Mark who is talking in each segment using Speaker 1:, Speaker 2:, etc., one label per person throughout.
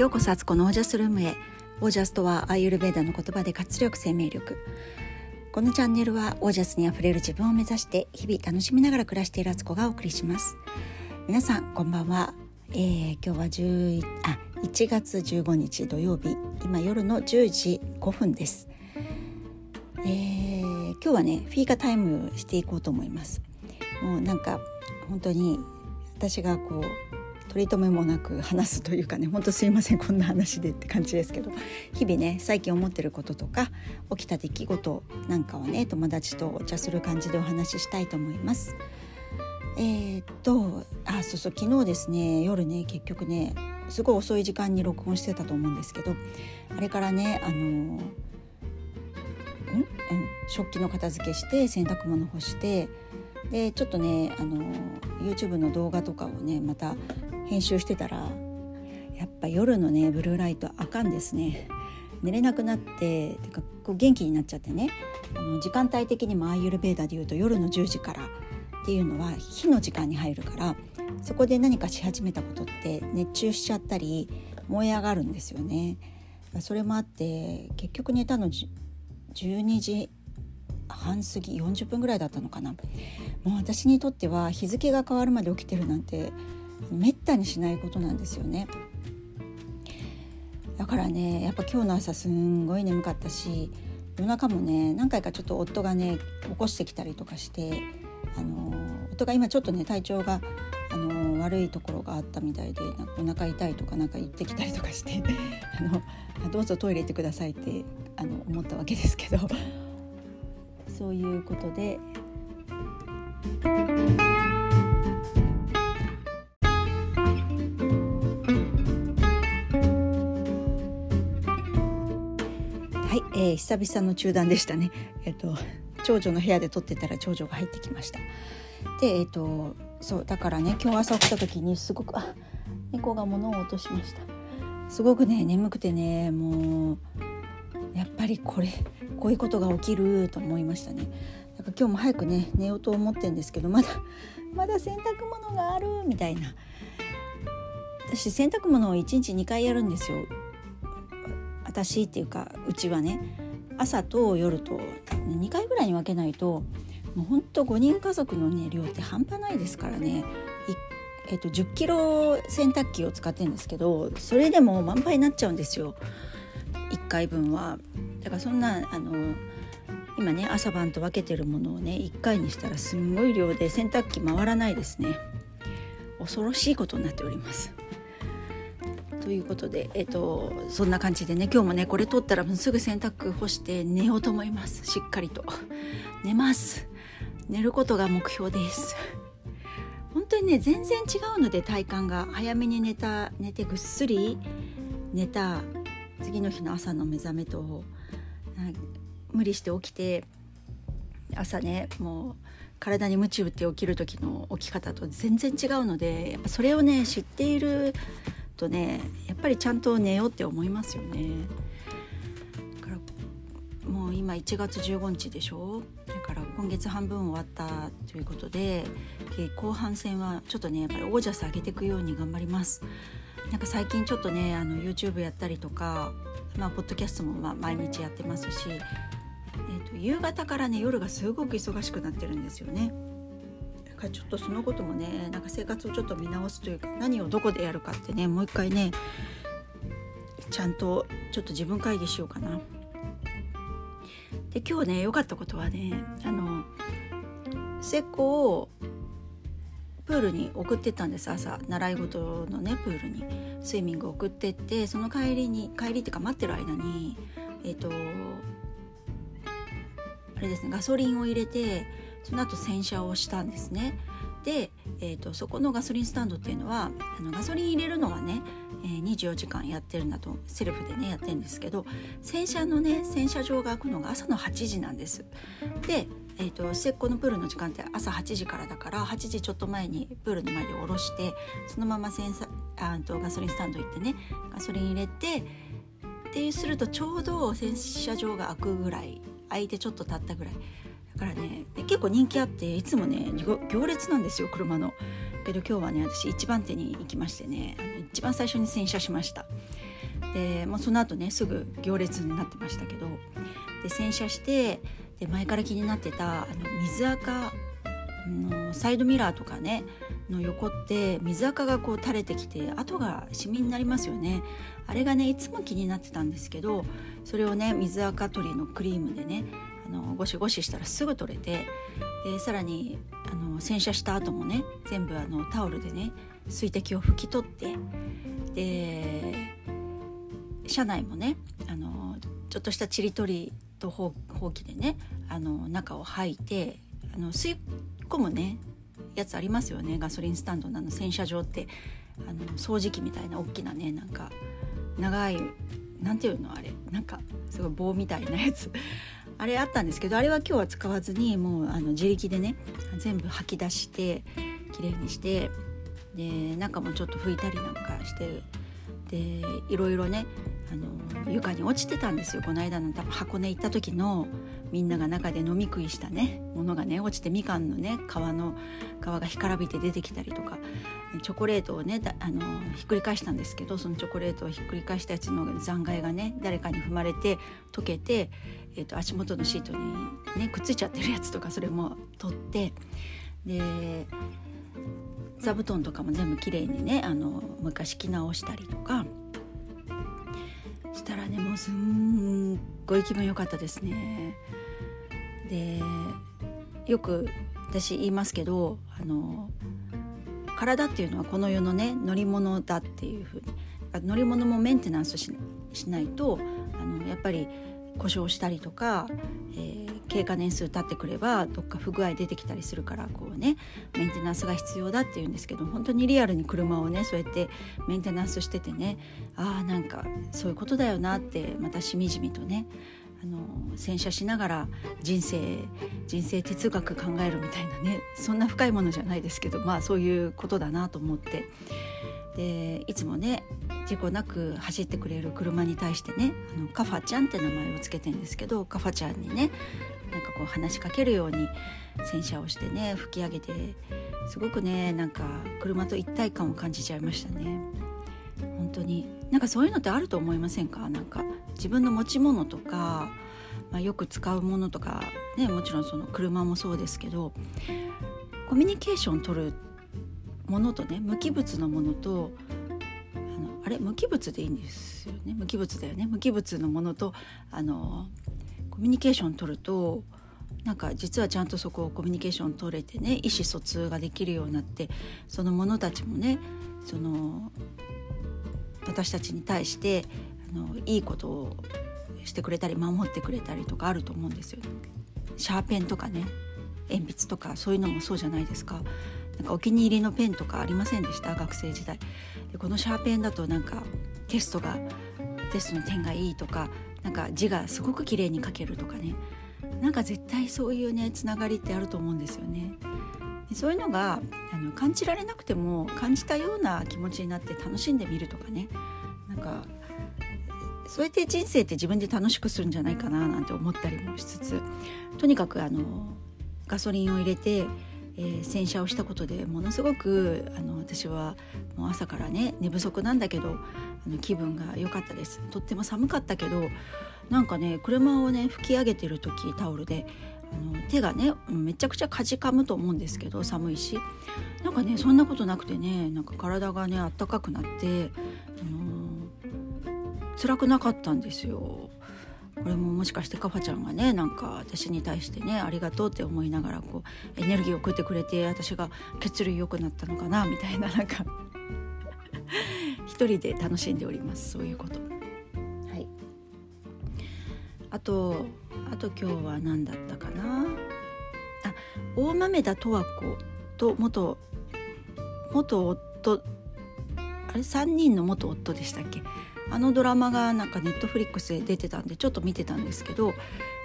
Speaker 1: ようこそアツコのオージャスルームへ。オージャスとはアーユルベーダの言葉で活力生命力。このチャンネルはオージャスにあふれる自分を目指して日々楽しみながら暮らしているアツコがお送りします。皆さんこんばんは、えー、今日は10あ1月15日土曜日。今夜の10時5分です、えー、今日はねフィーカタイムしていこうと思います。もうなんか本当に私がこう取り留めもなく話すというかねほんとすいませんこんな話でって感じですけど日々ね最近思ってることとか起きた出来事なんかをね友達とお茶する感じでお話ししたいと思います。えー、っとあそうそう昨日ですね夜ね結局ねすごい遅い時間に録音してたと思うんですけどあれからねあのん？食器の片付けして洗濯物干してでちょっとねあの YouTube の動画とかをねまた編集してたらやっぱ夜のねブルーライトあかんですね。寝れなくなっててかこう元気になっちゃってね。あの時間帯的にもアーユルベーダでいうと夜の10時からっていうのは火の時間に入るからそこで何かし始めたことって熱中しちゃったり燃え上がるんですよね。それもあって結局寝たの12時半過ぎ40分ぐらいだったのかな。もう私にとっては日付が変わるまで起きてるなんてめったにしないことなんですよねだからねやっぱ今日の朝すんごい眠かったし夜中もね何回かちょっと夫がね起こしてきたりとかしてあの夫が今ちょっとね体調があの悪いところがあったみたいでなんかお腹痛いとかなんか言ってきたりとかして あのどうぞトイレ行ってくださいってあの思ったわけですけどそういうことで。久々の中断でしたね。えっ、と長女の部屋で撮ってたら長女が入ってきました。でえっ、とそうだからね今日朝起きた時にすごくあ猫が物を落としました。すごくね眠くてねもうやっぱりこれこういうことが起きると思いましたね。だから今日も早くね寝ようと思ってんですけどまだまだ洗濯物があるみたいな。私洗濯物を1日2回やるんですよ私っていうかうちはね朝と夜と2回ぐらいに分けないともうほんと5人家族のね量って半端ないですからねえっと、10キロ洗濯機を使ってるんですけどそれでも満杯になっちゃうんですよ1回分は。だからそんなあの今ね朝晩と分けてるものをね1回にしたらすんごい量で洗濯機回らないですね恐ろしいことになっております。ということで、えっと、そんな感じでね今日もねこれ取ったらすぐ洗濯干して寝ようと思います。しっかりと。寝ます。寝ることが目標です。本当にね全然違うので体感が早めに寝た寝てぐっすり寝た次の日の朝の目覚めと無理して起きて朝ねもう体に鞭打って起きる時の起き方と全然違うのでやっぱそれをね知っているとねやっぱりちゃんと寝ようって思いますよね。だからもう今1月15日でしょ？だから今月半分終わったということで後半戦はちょっとねやっぱりオージャス上げていくように頑張ります。なんか最近ちょっとねあの YouTube やったりとか、まあ、ポッドキャストもま毎日やってますし、えーと夕方からね夜がすごく忙しくなってるんですよね。かちょっとそのこともねなんか生活をちょっと見直すというか何をどこでやるかってねもう一回ねちゃんとちょっと自分会議しようかな。で今日ね良かったことはねあの末っ子をプールに送ってったんです朝習い事のねプールにスイミング送ってってその帰りに帰りっていうか待ってる間にえっ、ー、とあれですねガソリンを入れてその後洗車をしたんですね。で、えーと、そこのガソリンスタンドっていうのはあのガソリン入れるのはね、えー、24時間やってるんだとセルフでねやってるんですけど洗車のね洗車場が開くのが朝の8時なんです。で、えーと、末っ子のプールの時間って朝8時からだから8時ちょっと前にプールの前で下ろしてそのまま洗車あとガソリンスタンド行ってねガソリン入れてっていうするとちょうど洗車場が開くぐらい開いてちょっと経ったぐらいからね結構人気あっていつもね行列なんですよ車の。けど今日はね私一番手に行きましてね一番最初に洗車しました。でもうその後ねすぐ行列になってましたけどで洗車してで前から気になってたあの水垢のサイドミラーとかねの横って水垢がこう垂れてきて跡がシミになりますよねあれがねいつも気になってたんですけどそれをね水垢取りのクリームでねのゴシゴシしたらすぐ取れてでさらにあの洗車した後もね全部あのタオルでね水滴を拭き取ってで車内もねあのちょっとしたちり取りとほうきでねあの中を履いてあの吸い込むねやつありますよねガソリンスタンドのの洗車場って。あの掃除機みたいな大きなねなんか長いなんていうのあれ。なんかすごい棒みたいなやつ。あれあったんですけどあれは今日は使わずにもうあの自力でね全部吐き出して綺麗にしてで中もちょっと拭いたりなんかしてでいろいろねあの床に落ちてたんですよこの間の多分箱根行った時の。みんなが中で飲み食いしたねものがね落ちてみかんのね皮の皮が干からびて出てきたりとかチョコレートをねあのひっくり返したんですけどそのチョコレートをひっくり返したやつの残骸がね誰かに踏まれて溶けて、えーと、足元のシートにねくっついちゃってるやつとかそれも取ってで座布団とかも全部きれいにねあのもう一回敷き直したりとかしたらねもうすんごい気分良かったですね。でよく私言いますけどあの体っていうのはこの世のね乗り物だっていうふうに乗り物もメンテナンスしないとあのやっぱり故障したりとか、えー、経過年数経ってくればどっか不具合出てきたりするからこうねメンテナンスが必要だっていうんですけど本当にリアルに車をねそうやってメンテナンスしててねああんかそういうことだよなってまたしみじみとねあの洗車しながら人生人生哲学考えるみたいなねそんな深いものじゃないですけどまあそういうことだなと思って。でいつもね事故なく走ってくれる車に対してねあのカファちゃんって名前を付けてんですけどカファちゃんにねなんかこう話しかけるように洗車をしてね吹き上げてすごくねなんか車と一体感を感じちゃいましたね。本当に。なんかそういうのってあると思いませんか？なんか自分の持ち物とか、まあ、よく使うものとかねもちろんその車もそうですけどコミュニケーション取るものとね無機物のものとあのあれ？無機物でいいんですよね？無機物だよね？無機物のものとあのミュニケーション取るとなんか実はちゃんとそこをコミュニケーション取れてね意思疎通ができるようになってその者たちもねその私たちに対してあのいいことをしてくれたり守ってくれたりとかあると思うんですよ、シャーペンとかね鉛筆とかそういうのもそうじゃないですか。なんかお気に入りのペンとかありませんでした？学生時代。でこのシャーペンだとなんかテストがテストの点がいいとかなんか字がすごく綺麗に書けるとかねなんか絶対そういうねつながりってあると思うんですよね。そういうのがあの感じられなくても感じたような気持ちになって楽しんでみるとかねなんかそうやって人生って自分で楽しくするんじゃないかななんて思ったりもしつつとにかくあのガソリンを入れて、えー、洗車をしたことでものすごくあの私はもう朝からね寝不足なんだけどあの気分が良かったですとっても寒かったけどなんかね車をね拭き上げてる時タオルであの手がねめちゃくちゃかじかむと思うんですけど寒いしなんかねそんなことなくてねなんか体がねあったかくなって、あの辛くなかったんですよ。これももしかしてカファちゃんがねなんか私に対してねありがとうって思いながらこうエネルギーを送ってくれて私が血流良くなったのかなみたいななんか。一人で楽しんでおりますそういうこと。はい。あとあと今日は何だったかな？あ大豆田十和子と元元夫。あれ？3人の元夫でしたっけ？あのドラマがなんかネットフリックスで出てたんでちょっと見てたんですけど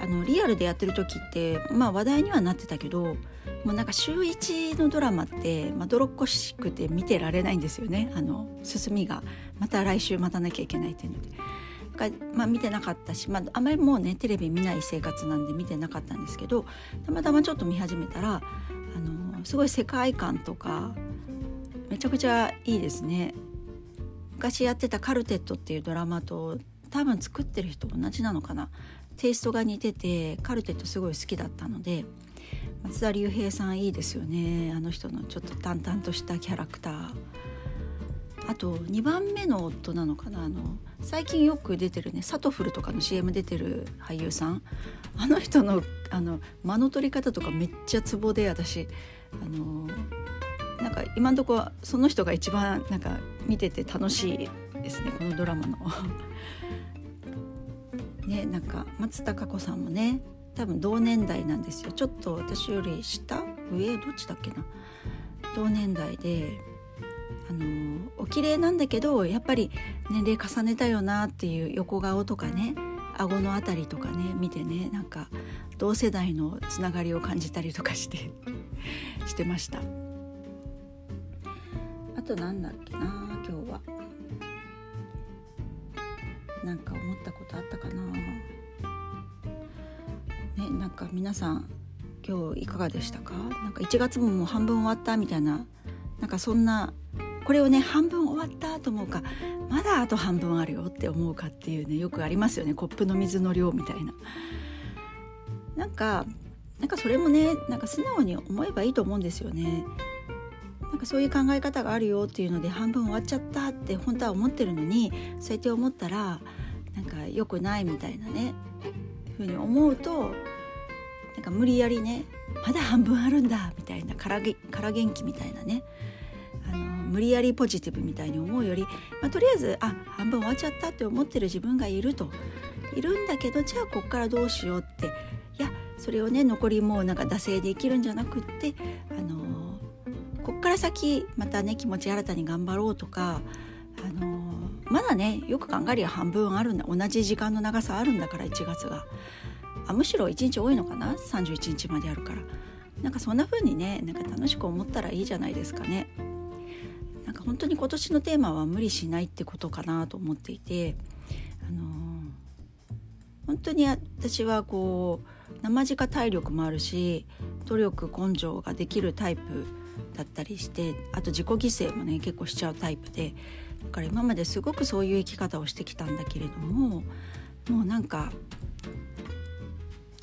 Speaker 1: あのリアルでやってる時ってまあ話題にはなってたけどもうなんか週1のドラマってまどろっこしくて見てられないんですよねあの進みがまた来週待たなきゃいけないっていうので。まあ、見てなかったし、まあ、あまりもうねテレビ見ない生活なんで見てなかったんですけどたまたまちょっと見始めたらあのすごい世界観とかめちゃくちゃいいですね。昔やってた「カルテット」っていうドラマと多分作ってる人同じなのかな。テイストが似ててカルテットすごい好きだったので松田龍平さんいいですよね。あの人のちょっと淡々としたキャラクター。あと2番目の夫なのかな。あの最近よく出てるねサトフルとかの CM 出てる俳優さん。あの人のあの間の取り方とかめっちゃツボで私。あのなんか今んとこその人が一番なんか見てて楽しいですねこのドラマの。ねなんか松たか子さんもね多分同年代なんですよ。ちょっと私より下？上？どっちだっけな？同年代であのお綺麗なんだけどやっぱり年齢重ねたよなっていう横顔とかね顎の辺りとかね見てねなんか同世代のつながりを感じたりとかして してました。あと何だっけな今日は。なんか思ったことあったかな。ねなんか皆さん今日いかがでしたか？なんか1月ももう半分終わったみたいな。なんかそんなこれをね半分終わったと思うかまだあと半分あるよって思うかっていうねよくありますよね。コップの水の量みたいな。なんかなんかそれもねなんか素直に思えばいいと思うんですよね。なんかそういう考え方があるよっていうので半分終わっちゃったって本当は思ってるのにそうやって思ったらなんか良くないみたいなねふうに思うとなんか無理やりねまだ半分あるんだみたいなからから元気みたいなねあの無理やりポジティブみたいに思うより、まあ、とりあえずあ半分終わっちゃったって思ってる自分がいると。いるんだけどじゃあこっからどうしようって。いやそれをね残りもうなんか惰性で生きるんじゃなくってあのこっから先またね気持ち新たに頑張ろうとかあのまだねよく考えりゃ半分あるんだ。同じ時間の長さあるんだから1月が。あむしろ1日多いのかな？31日まであるから。なんかそんな風にねなんか楽しく思ったらいいじゃないですかね。なんか本当に今年のテーマは無理しないってことかなと思っていて、あのー、本当に私はこう生地体力もあるし努力根性ができるタイプだったりしてあと自己犠牲もね結構しちゃうタイプでだから今まですごくそういう生き方をしてきたんだけれどももうなんか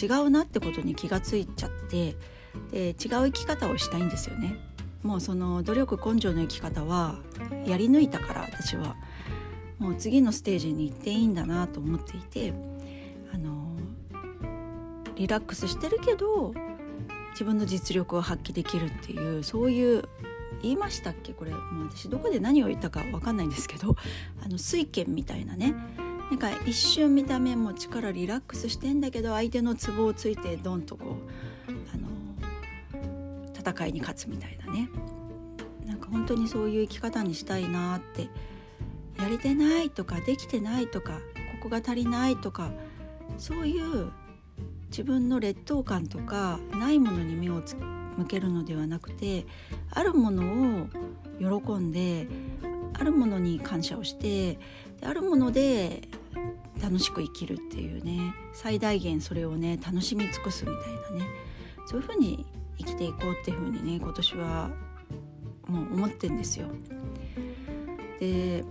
Speaker 1: 違うなってことに気がついちゃってで違う生き方をしたいんですよね。もうその努力根性の生き方はやり抜いたから私はもう次のステージに行っていいんだなと思っていてあのリラックスしてるけど自分の実力を発揮できるっていうそういう言いましたっけ？これもう私どこで何を言ったか分かんないんですけど あの水拳みたいなね。なんか一瞬見た目も力リラックスしてんだけど相手のツボをついてドンとこうあの戦いに勝つみたいなね。なんか本当にそういう生き方にしたいなって。やれてないとかできてないとかここが足りないとかそういう自分の劣等感とかないものに目を向けるのではなくてあるものを喜んであるものに感謝をしてあるもので楽しく生きるっていうね最大限それをね楽しみ尽くすみたいなねそういうふうに生きていこうっていうふうにね今年はもう思ってんですよ。で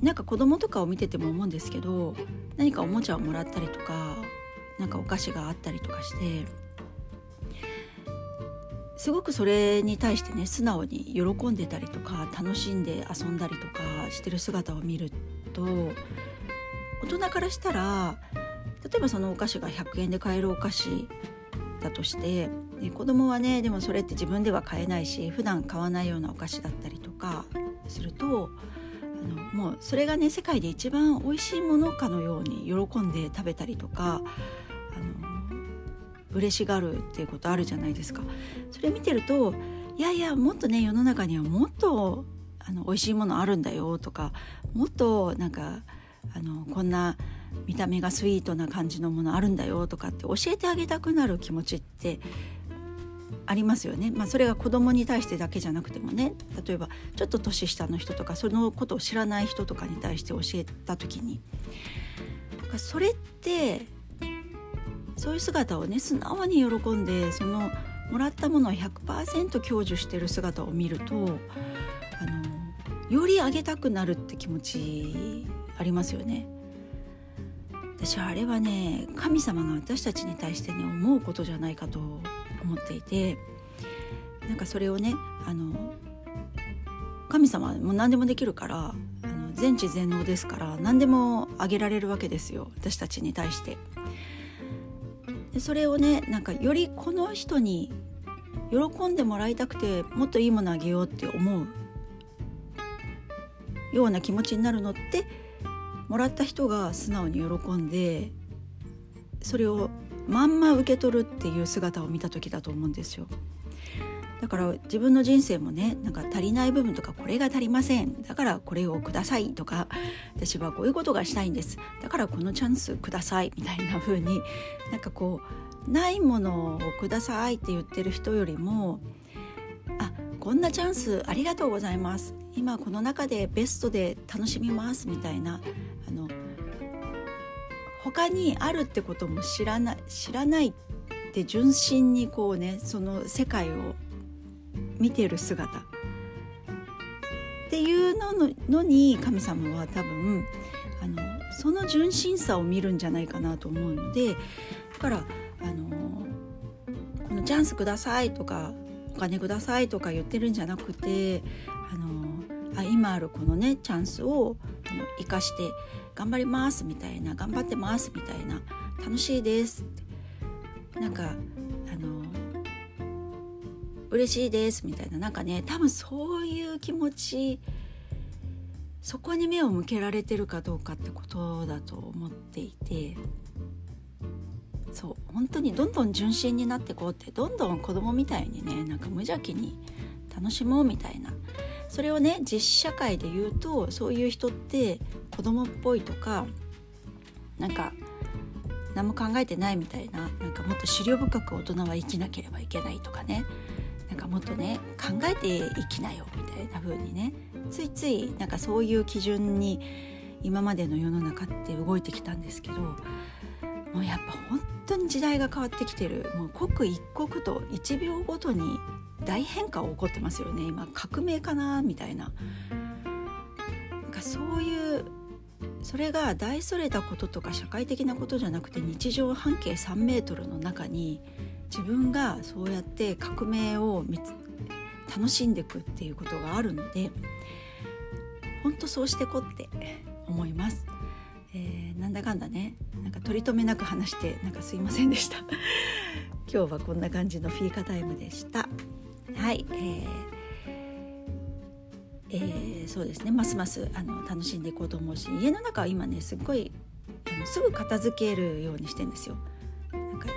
Speaker 1: なんか子供とかを見てても思うんですけど何かおもちゃをもらったりとかなんかお菓子があったりとかしてすごくそれに対してね素直に喜んでたりとか楽しんで遊んだりとかしてる姿を見ると大人からしたら例えばそのお菓子が100円で買えるお菓子だとして子供はねでもそれって自分では買えないし普段買わないようなお菓子だったりとかするとあのもうそれがね世界で一番美味しいものかのように喜んで食べたりとかあの嬉しがるっていうことあるじゃないですか。それ見てるといやいやもっとね世の中にはもっとあの美味しいものあるんだよとかもっとなんかあのこんな見た目がスイートな感じのものあるんだよとかって教えてあげたくなる気持ちってありますよね、まあ、それが子供に対してだけじゃなくてもね。例えばちょっと年下の人とかそのことを知らない人とかに対して教えた時に。それってそういう姿をね素直に喜んでそのもらったものを100%享受してる姿を見るとあのよりあげたくなるって気持ちありますよね私はあれはね神様が私たちに対してね思うことじゃないかと思っていてなんかそれをねあの神様も何でもできるからあの全知全能ですから何でもあげられるわけですよ私たちに対して。でそれをねなんかよりこの人に喜んでもらいたくてもっといいものあげようって思うような気持ちになるのってもらった人が素直に喜んでそれをまんま受け取るっていう姿を見た時だと思うんですよ。だから自分の人生もねなんか足りない部分とかこれが足りません。だからこれをくださいとか私はこういうことがしたいんです。だからこのチャンスくださいみたいな風になんかこうないものをくださいって言ってる人よりもあこんなチャンスありがとうございます。今この中でベストで楽しみますみたいなあの他にあるってことも知らない知らないって純真にこうねその世界を見てる姿。っていうののに神様は多分あのその純真さを見るんじゃないかなと思うのでだからあのこのチャンスくださいとかお金くださいとか言ってるんじゃなくてあのあ今あるこのねチャンスをあの生かして頑張りますみたいな頑張ってますみたいな楽しいですなんか嬉しいですみたいななんかね多分そういう気持ちそこに目を向けられてるかどうかってことだと思っていてそう本当にどんどん純真になってこうってどんどん子供みたいにねなんか無邪気に楽しもうみたいなそれをね実社会で言うとそういう人って子供っぽいとかなんか何も考えてないみたいななんかもっと思慮深く大人は生きなければいけないとかねなんかもっとね考えて生きなよみたいな風にねついついなんかそういう基準に今までの世の中って動いてきたんですけどもうやっぱ本当に時代が変わってきてる。もう刻一刻と1秒ごとに大変化が起こってますよね。今革命かなみたいな。なんかそういうそれが大それたこととか社会的なことじゃなくて日常半径3メートルの中に自分がそうやって革命を楽しんでいくっていうことがあるので本当そうしてこって思います、えー、なんだかんだねなんか取り留めなく話してなんかすいませんでした。今日はこんな感じのフィーカタイムでした。はい、えーえー、そうですね。ますますあの楽しんでいこうと思うし家の中は今ねすっごいあのすぐ片付けるようにしてんですよ。なんか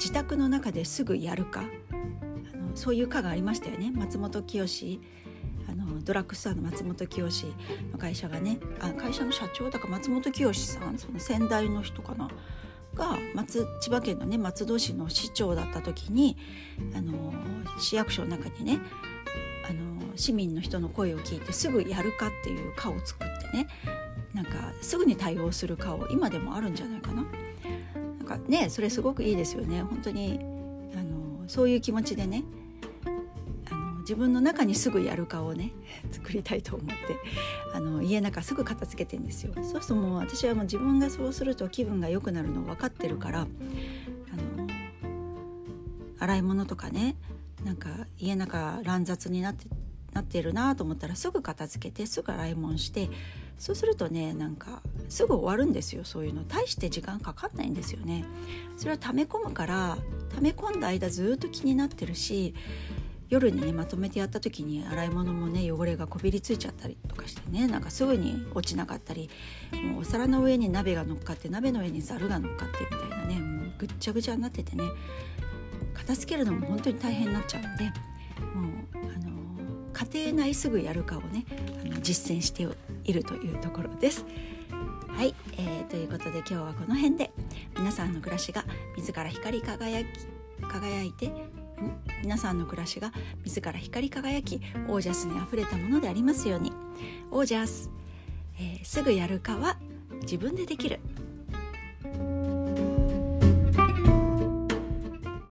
Speaker 1: 自宅の中ですぐやるか。あのそういう課がありましたよね。松本清あのドラッグストアの松本清の会社がね。あ会社の社長だから松本清さんその先代の人かな。が松千葉県のね松戸市の市長だった時にあの市役所の中にねあの市民の人の声を聞いてすぐやるかっていう課を作ってね。なんかすぐに対応する課を今でもあるんじゃないかな。かねそれすごくいいですよね。本当にあのそういう気持ちでねあの自分の中にすぐやる顔をね 作りたいと思ってあの家の中すぐ片付けてんですよ。そうするともう私はもう自分がそうすると気分が良くなるの分かってるからあの洗い物とかねなんか家の中乱雑になってなってるなと思ったらすぐ片付けてすぐ洗い物してそうするとねなんかすぐ終わるんですよそういうの。大して時間かかんないんですよね。それを溜め込むから溜め込んだ間ずっと気になってるし夜にねまとめてやった時に洗い物もね汚れがこびりついちゃったりとかしてねなんかすぐに落ちなかったりもうお皿の上に鍋が乗っかって鍋の上にざるが乗っかってみたいなねもうぐっちゃぐちゃになっててね片付けるのも本当に大変になっちゃうのでもうあの家庭内すぐやるかをねあの実践しているというところです。はい、えー、ということで今日はこの辺で皆さんの暮らしが自ら光り輝き輝いて皆さんの暮らしが自ら光り輝きオージャスにあふれたものでありますようにオージャス、えー、すぐやるかは自分でできる